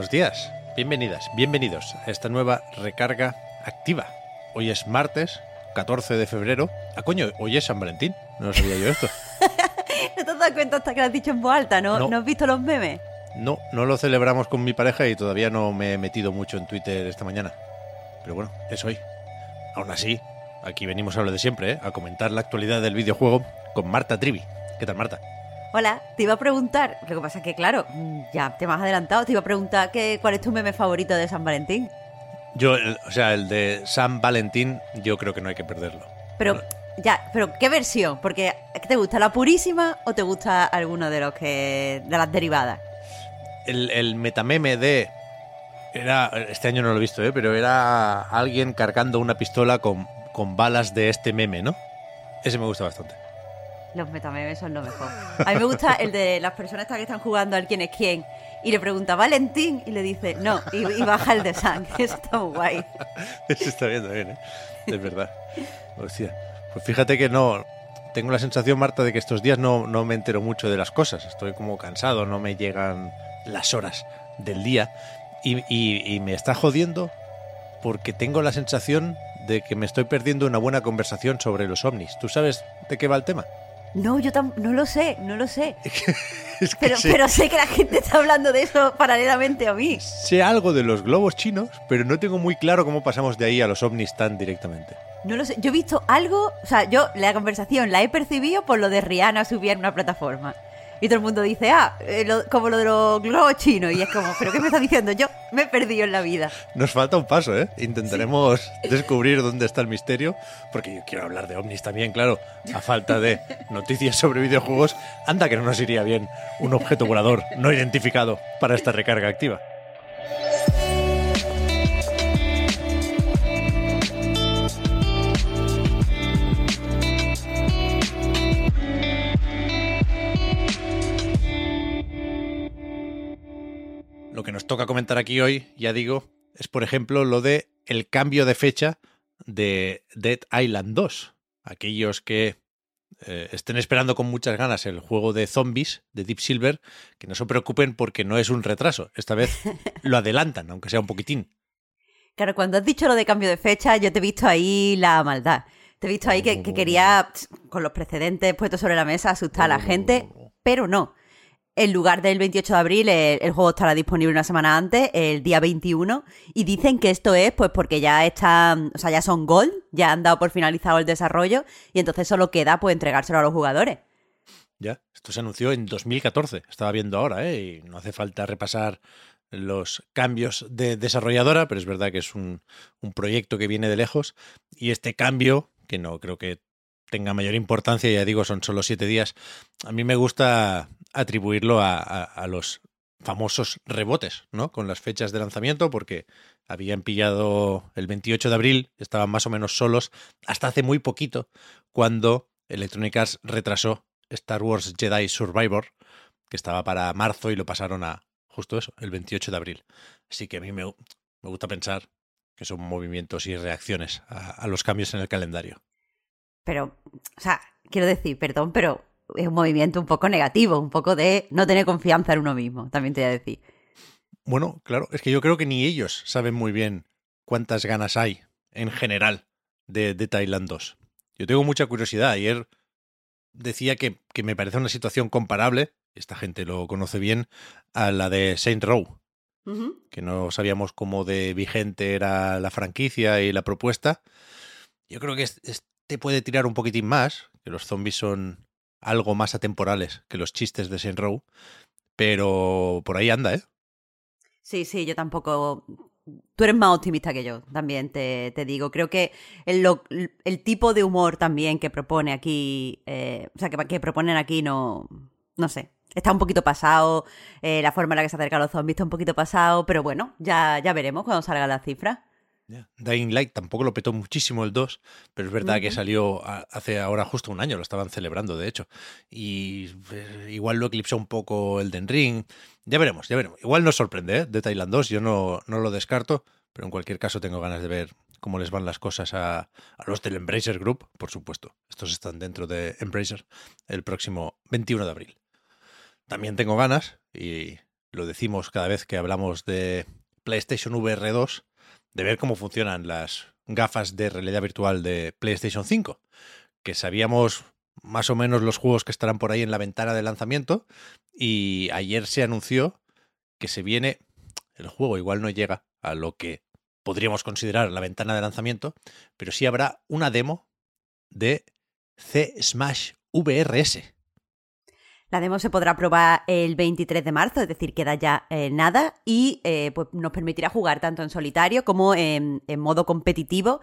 Buenos días, bienvenidas, bienvenidos a esta nueva recarga activa. Hoy es martes, 14 de febrero. Ah, coño, hoy es San Valentín. No lo sabía yo esto. ¿No te has dado cuenta hasta que lo has dicho en voz alta? ¿No, No. ¿No has visto los memes? No, no lo celebramos con mi pareja y todavía no me he metido mucho en Twitter esta mañana. Pero bueno, es hoy. Aún así, aquí venimos a lo de siempre, ¿eh? a comentar la actualidad del videojuego con Marta Trivi. ¿Qué tal, Marta? Hola, te iba a preguntar, lo que pasa es que claro, ya te me has adelantado, te iba a preguntar que, cuál es tu meme favorito de San Valentín. Yo, el- o sea, el de San Valentín, yo creo que no hay que perderlo. Pero, ya, pero ¿qué versión? Porque ¿qué ¿te gusta la purísima o te gusta alguno de los que. de las derivadas? el, el metameme de. Era, este año no lo he visto, ¿eh? pero era alguien cargando una pistola con, con balas de este meme, ¿no? Ese me gusta bastante. Los metamemes son lo mejor. A mí me gusta el de las personas que están jugando al quién es quién y le pregunta Valentín y le dice no y, baja el de San. Eso está guay. Ese está bien ¿eh? Es verdad. Hostia. Pues fíjate que no. Tengo la sensación, Marta, de que estos días no, no me entero mucho de las cosas. Estoy como cansado, no me llegan las horas del día. Y, y- y me está jodiendo porque tengo la sensación de que me estoy perdiendo una buena conversación sobre los ovnis. ¿Tú sabes de qué va el tema? No, yo no lo sé, no lo sé. Es que Pero, sé- pero sé que la gente está hablando de eso paralelamente a mí. Sé algo de los globos chinos, pero no tengo muy claro cómo pasamos de ahí a los ovnis tan directamente. No lo sé. Yo he visto algo, o sea, yo la conversación la he percibido por lo de Rihanna subir una plataforma. Y todo el mundo dice, ah, eh, lo- como lo de los globos chinos. Y es como, ¿pero qué me está diciendo? Yo me he perdido en la vida. Nos falta un paso, ¿eh? Intentaremos descubrir dónde está el misterio, porque yo quiero hablar de ovnis también, claro. A falta de noticias sobre videojuegos, anda que no nos iría bien un objeto volador no identificado para esta recarga activa. Nos toca comentar aquí hoy, ya digo, es por ejemplo lo de el cambio de fecha de Dead Island 2. Aquellos que eh, estén esperando con muchas ganas el juego de zombies de Deep Silver, que no se preocupen porque no es un retraso. Esta vez lo adelantan, aunque sea un poquitín. Claro, cuando has dicho lo de cambio de fecha, yo te he visto ahí la maldad. Te he visto ahí que, que quería, con los precedentes puestos sobre la mesa, asustar a la gente, pero no. En lugar del 28 de abril, el, el juego estará disponible una semana antes, el día 21, y dicen que esto es pues porque ya están, o sea, ya son Gold, ya han dado por finalizado el desarrollo, y entonces solo queda pues entregárselo a los jugadores. Ya, esto se anunció en 2014, estaba viendo ahora, ¿eh? y no hace falta repasar los cambios de desarrolladora, pero es verdad que es un proyecto que viene de lejos, y este cambio, que no creo que tenga mayor importancia, ya digo, son solo siete días, a mí me gusta atribuirlo a, los famosos rebotes, ¿no? Con las fechas de lanzamiento, porque habían pillado el 28 de abril, estaban más o menos solos, hasta hace muy poquito, cuando Electronic Arts retrasó Star Wars Jedi Survivor, que estaba para marzo y lo pasaron a justo eso, el 28 de abril. Así que a mí me, gusta pensar que son movimientos y reacciones a los cambios en el calendario. Pero, o sea, quiero decir, perdón, pero es un movimiento un poco negativo, un poco de no tener confianza en uno mismo, también te voy a decir. Bueno, claro, es que yo creo que ni ellos saben muy bien cuántas ganas hay en general de, de Thailand 2. Yo tengo mucha curiosidad. Ayer decía que, que me parece una situación comparable, esta gente lo conoce bien, a la de Saint Row, que no sabíamos cómo de vigente era la franquicia y la propuesta. Yo creo que es- este puede tirar un poquitín más, que los zombies son algo más atemporales que los chistes de Saint Row, pero por ahí anda, ¿eh? Sí, sí, yo tampoco tú eres más optimista que yo, también te, te digo. Creo que el, el tipo de humor también que propone aquí, eh, o sea, que, que proponen aquí no, no sé. Está un poquito pasado, eh, la forma en la que se acercan los zombies está un poquito pasado, pero bueno, ya, ya veremos cuando salgan las cifras. Dying Light tampoco lo petó muchísimo el 2, pero es verdad que salió a- hace ahora justo un año, lo estaban celebrando de hecho. Y eh, igual lo eclipsó un poco el Den Ring. Ya veremos, ya veremos. Igual nos sorprende, ¿eh? De Thailand 2, yo no, no lo descarto, pero en cualquier caso tengo ganas de ver cómo les van las cosas a, a los del Embracer Group, por supuesto. Estos están dentro de Embracer el próximo 21 de abril. También tengo ganas, y lo decimos cada vez que hablamos de PlayStation VR 2, de ver cómo funcionan las gafas de realidad virtual de PlayStation 5, que sabíamos más o menos los juegos que estarán por ahí en la ventana de lanzamiento y ayer se anunció que se viene el juego igual no llega a lo que podríamos considerar la ventana de lanzamiento, pero sí habrá una demo de C Smash VRS. La demo se podrá probar el 23 de marzo, es decir, queda ya eh, nada y eh, pues nos permitirá jugar tanto en solitario como en, modo competitivo,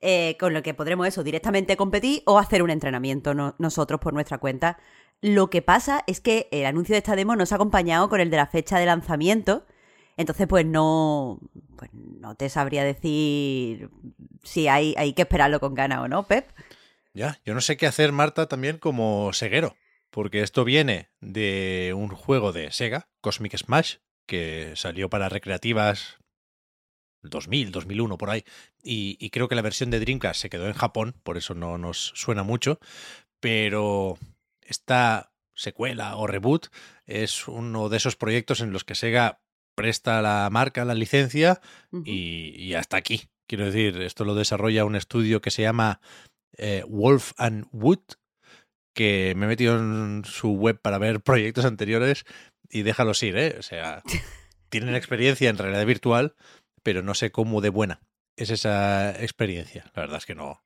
eh, con lo que podremos eso directamente competir o hacer un entrenamiento no- nosotros por nuestra cuenta. Lo que pasa es que el anuncio de esta demo no se ha acompañado con el de la fecha de lanzamiento, entonces pues no, pues no te sabría decir si hay, hay que esperarlo con ganas o no, Pep. Ya, yo no sé qué hacer, Marta, también como ceguero, porque esto viene de un juego de Sega, Cosmic Smash, que salió para recreativas 2000, 2001, por ahí, y, y creo que la versión de Dreamcast se quedó en Japón, por eso no nos suena mucho, pero esta secuela o reboot es uno de esos proyectos en los que Sega presta la marca, la licencia, y hasta aquí. Quiero decir, esto lo desarrolla un estudio que se llama eh, Wolf and Wood, que me he metido en su web para ver proyectos anteriores y déjalos ir, ¿eh? O sea, tienen experiencia en realidad virtual, pero no sé cómo de buena es esa experiencia. La verdad es que no,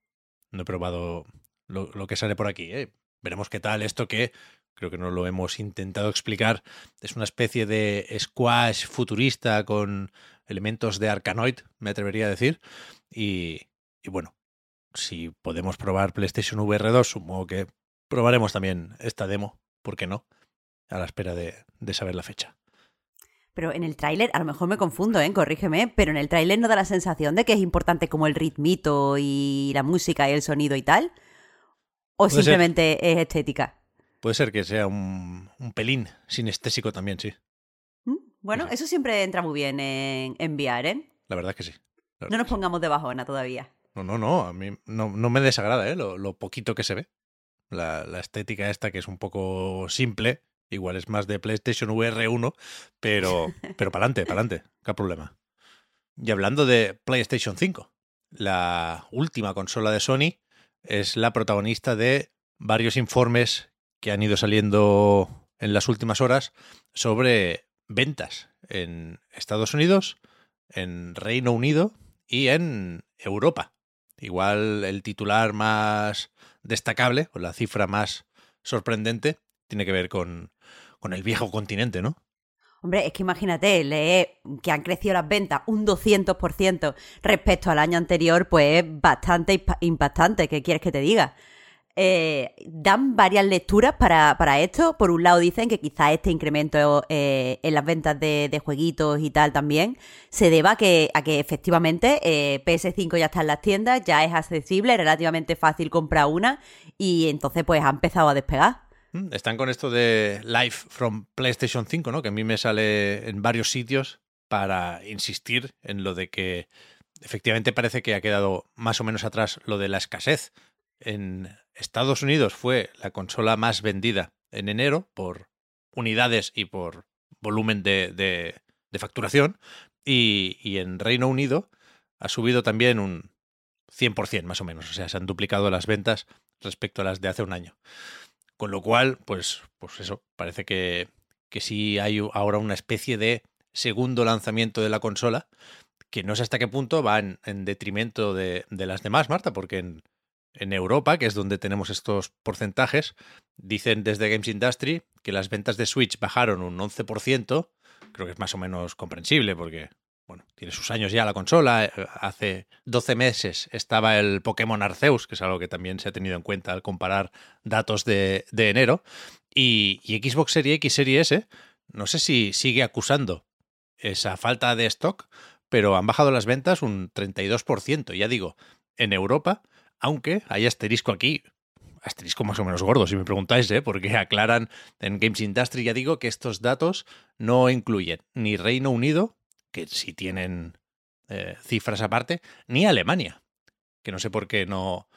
no he probado lo, lo que sale por aquí, ¿eh? Veremos qué tal esto que creo que no lo hemos intentado explicar. Es una especie de squash futurista con elementos de Arkanoid, me atrevería a decir. Y, y bueno, si podemos probar PlayStation VR 2, supongo que probaremos también esta demo, ¿por qué no? A la espera de, de saber la fecha. Pero en el tráiler, a lo mejor me confundo, ¿eh? Corrígeme, pero en el tráiler no da la sensación de que es importante como el ritmito y la música y el sonido y tal. ¿O ser. simplemente es estética? Puede ser que sea un, un pelín sinestésico también, sí. ¿Mm? Bueno, eso siempre entra muy bien en, en VR, ¿eh? La verdad es que sí. No nos pongamos de bajona todavía. No, no, no. A mí no, no me desagrada, ¿eh? Lo, lo poquito que se ve. La, la estética esta que es un poco simple. Igual es más de PlayStation VR 1, pero, pero para adelante, para adelante. ¿Qué problema? Y hablando de PlayStation 5, la última consola de Sony es la protagonista de varios informes que han ido saliendo en las últimas horas sobre ventas en Estados Unidos, en Reino Unido y en Europa. Igual el titular más destacable, o la cifra más sorprendente, tiene que ver con, con el viejo continente, ¿no? Hombre, es que imagínate, leer que han crecido las ventas un 200% respecto al año anterior, pues es bastante impa- impactante. ¿Qué quieres que te diga? Eh, dan varias lecturas para, para esto. Por un lado dicen que quizá este incremento eh, en las ventas de, jueguitos y tal también se deba a que, a que efectivamente eh, PS5 ya está en las tiendas, ya es accesible, relativamente fácil comprar una y entonces pues ha empezado a despegar. Mm, Están con esto de Live from PlayStation 5, ¿no? Que a mí me sale en varios sitios para insistir en lo de que efectivamente parece que ha quedado más o menos atrás lo de la escasez. En Estados Unidos fue la consola más vendida en enero por unidades y por volumen de, de- de facturación. Y, y en Reino Unido ha subido también un 100% más o menos. O sea, se han duplicado las ventas respecto a las de hace un año. Con lo cual, pues, pues eso, parece que, que sí hay ahora una especie de segundo lanzamiento de la consola, que no sé hasta qué punto va en, en detrimento de, de las demás, Marta, porque en, en Europa, que es donde tenemos estos porcentajes, dicen desde Games Industry que las ventas de Switch bajaron un 11%, creo que es más o menos comprensible, porque bueno, tiene sus años ya la consola. eh, Hace 12 meses estaba el Pokémon Arceus, que es algo que también se ha tenido en cuenta al comparar datos de, de enero. Y, y Xbox Series X, Series S, no sé si sigue acusando esa falta de stock, pero han bajado las ventas un 32%. Ya digo, en Europa, aunque hay asterisco aquí, asterisco más o menos gordo, si me preguntáis, ¿eh? porque aclaran en Games Industry, ya digo, que estos datos no incluyen ni Reino Unido, que sí tienen eh, cifras aparte, ni Alemania, que no sé por qué no,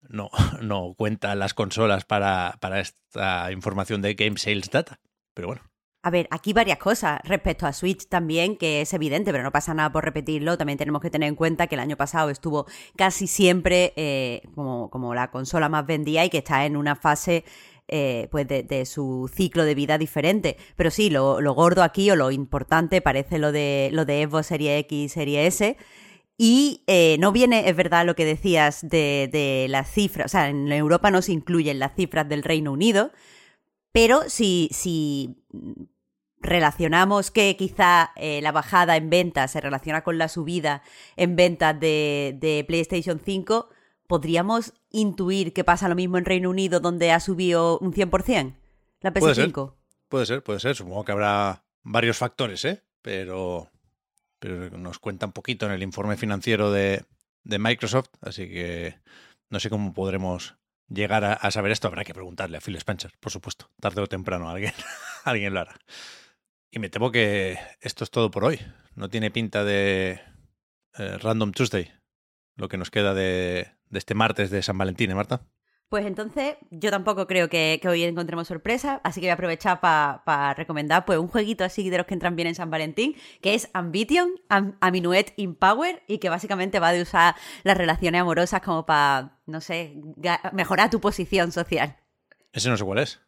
no, no cuentan las consolas para, para esta información de Game Sales Data. Pero bueno, A ver, aquí varias cosas respecto a Switch también, que es evidente, pero no pasa nada por repetirlo. También tenemos que tener en cuenta que el año pasado estuvo casi siempre eh, como, como la consola más vendida y que está en una fase eh, pues de, su ciclo de vida diferente. Pero sí, lo, lo gordo aquí o lo importante parece lo de, lo de Xbox Serie X, Serie S. Y eh, no viene, es verdad, lo que decías de, de las cifras. O sea, en Europa no se incluyen las cifras del Reino Unido. Pero si, si relacionamos que quizá eh, la bajada en ventas se relaciona con la subida en ventas de, de PlayStation 5, ¿podríamos intuir que pasa lo mismo en Reino Unido donde ha subido un 100% la Puede ser. PS5? puede ser, puede ser. Supongo que habrá varios factores, ¿eh? Pero, pero nos cuenta un poquito en el informe financiero de, de Microsoft, así que no sé cómo podremos llegar a, a saber esto. Habrá que preguntarle a Phil Spencer, por supuesto. Tarde o temprano alguien, alguien lo hará. Y me temo que esto es todo por hoy. No tiene pinta de eh, Random Tuesday, lo que nos queda de, de este martes de San Valentín, ¿eh, Marta? Pues entonces, yo tampoco creo que, que hoy encontremos sorpresa, así que voy a aprovechar para recomendar pues un jueguito así de los que entran bien en San Valentín, que es Ambition, Am- a Minuet in Power, y que básicamente va de usar las relaciones amorosas como para, no sé, mejorar tu posición social. Ese no sé cuál es.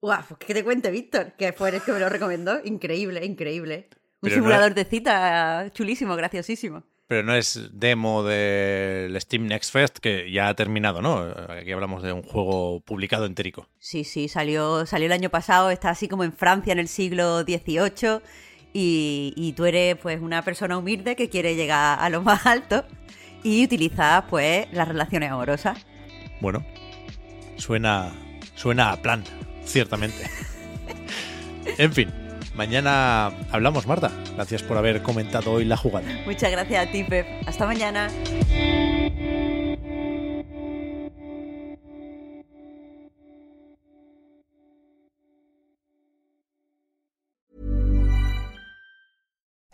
Guau, pues que te cuente, Víctor, que fue el que me lo recomendó. Increíble, increíble. Un Pero no simulador de cita chulísimo, graciosísimo. Pero no es demo del Steam Next Fest, que ya ha terminado, ¿no? Aquí hablamos de un juego publicado entérico. Sí, sí, salió, salió el año pasado, está así como en Francia en el siglo XVIII y, y tú eres pues una persona humilde que quiere llegar a lo más alto y utilizas pues las relaciones amorosas. Bueno, suena, suena a plan, ciertamente. en fin, mañana hablamos, Marta. Gracias por haber comentado hoy la jugada. Muchas gracias a ti, Pep. Hasta mañana.